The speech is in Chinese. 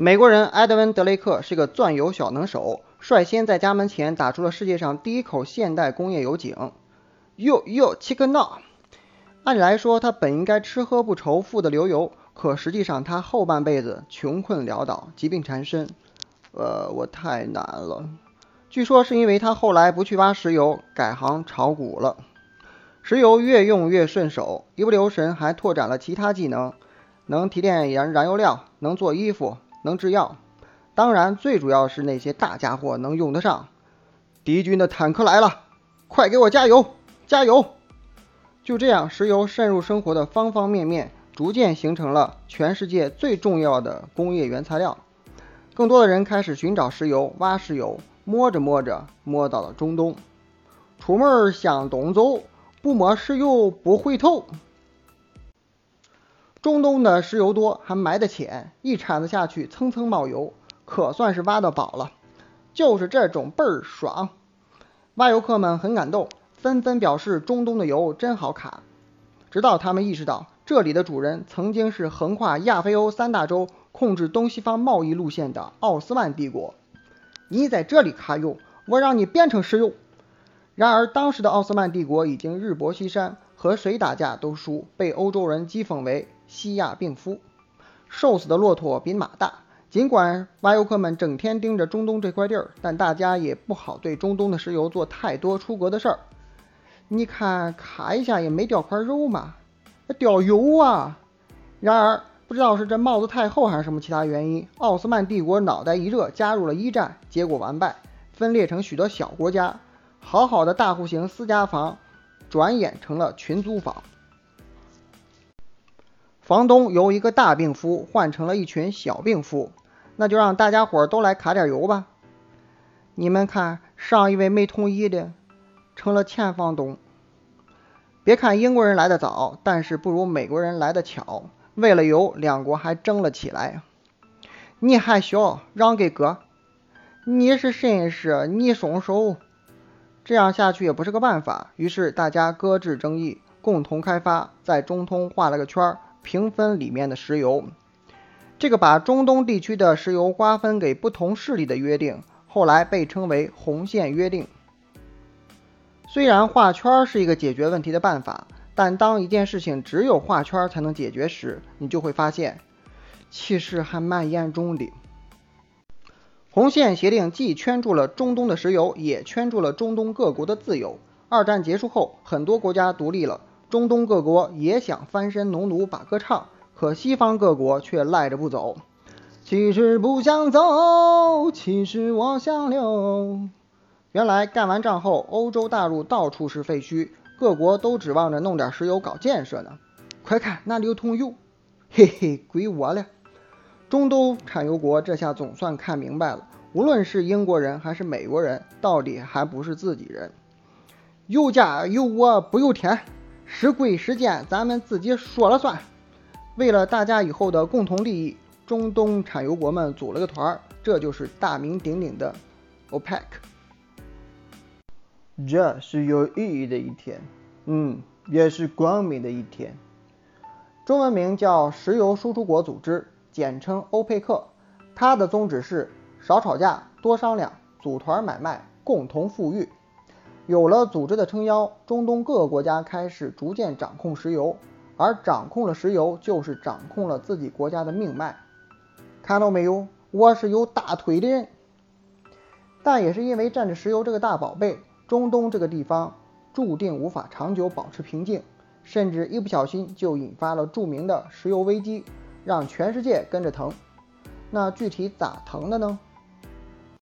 美国人埃德温·德雷克是个钻油小能手，率先在家门前打出了世界上第一口现代工业油井。哟哟，切克闹！按理来说，他本应该吃喝不愁，富得流油，可实际上他后半辈子穷困潦倒，疾病缠身。呃，我太难了。据说是因为他后来不去挖石油，改行炒股了。石油越用越顺手，一不留神还拓展了其他技能，能提炼燃燃油料，能做衣服。能制药，当然最主要是那些大家伙能用得上。敌军的坦克来了，快给我加油，加油！就这样，石油渗入生活的方方面面，逐渐形成了全世界最重要的工业原材料。更多的人开始寻找石油，挖石油，摸着摸着，摸到了中东。出门向东走，不摸石油不回头。中东的石油多，还埋得浅，一铲子下去蹭蹭冒油，可算是挖到宝了。就是这种倍儿爽，挖油客们很感动，纷纷表示中东的油真好卡。直到他们意识到，这里的主人曾经是横跨亚非欧三大洲、控制东西方贸易路线的奥斯曼帝国。你在这里卡油，我让你变成石油。然而，当时的奥斯曼帝国已经日薄西山，和谁打架都输，被欧洲人讥讽为。西亚病夫，瘦死的骆驼比马大。尽管挖油客们整天盯着中东这块地儿，但大家也不好对中东的石油做太多出格的事儿。你看，卡一下也没掉块肉嘛，掉油啊！然而，不知道是这帽子太厚还是什么其他原因，奥斯曼帝国脑袋一热，加入了一战，结果完败，分裂成许多小国家。好好的大户型私家房，转眼成了群租房。房东由一个大病夫换成了一群小病夫，那就让大家伙都来卡点油吧。你们看，上一位没同意的成了前房东。别看英国人来的早，但是不如美国人来的巧。为了油，两国还争了起来。你还小，让给哥。你是绅士，你松手。这样下去也不是个办法，于是大家搁置争议，共同开发，在中通画了个圈儿。平分里面的石油，这个把中东地区的石油瓜分给不同势力的约定，后来被称为红线约定。虽然画圈是一个解决问题的办法，但当一件事情只有画圈才能解决时，你就会发现，其实还蛮严重的。红线协定既圈住了中东的石油，也圈住了中东各国的自由。二战结束后，很多国家独立了。中东各国也想翻身农奴把歌唱，可西方各国却赖着不走。其实不想走，其实我想留。原来干完仗后，欧洲大陆到处是废墟，各国都指望着弄点石油搞建设呢。快看，那里有桶油，嘿嘿，归我了。中东产油国这下总算看明白了，无论是英国人还是美国人，到底还不是自己人。有家有我不由天。是贵是贱，咱们自己说了算。为了大家以后的共同利益，中东产油国们组了个团儿，这就是大名鼎鼎的 OPEC。这是有意义的一天，嗯，也是光明的一天。中文名叫石油输出国组织，简称欧佩克。它的宗旨是少吵架，多商量，组团买卖，共同富裕。有了组织的撑腰，中东各个国家开始逐渐掌控石油，而掌控了石油，就是掌控了自己国家的命脉。看到没有，我是有大腿的人。但也是因为占着石油这个大宝贝，中东这个地方注定无法长久保持平静，甚至一不小心就引发了著名的石油危机，让全世界跟着疼。那具体咋疼的呢？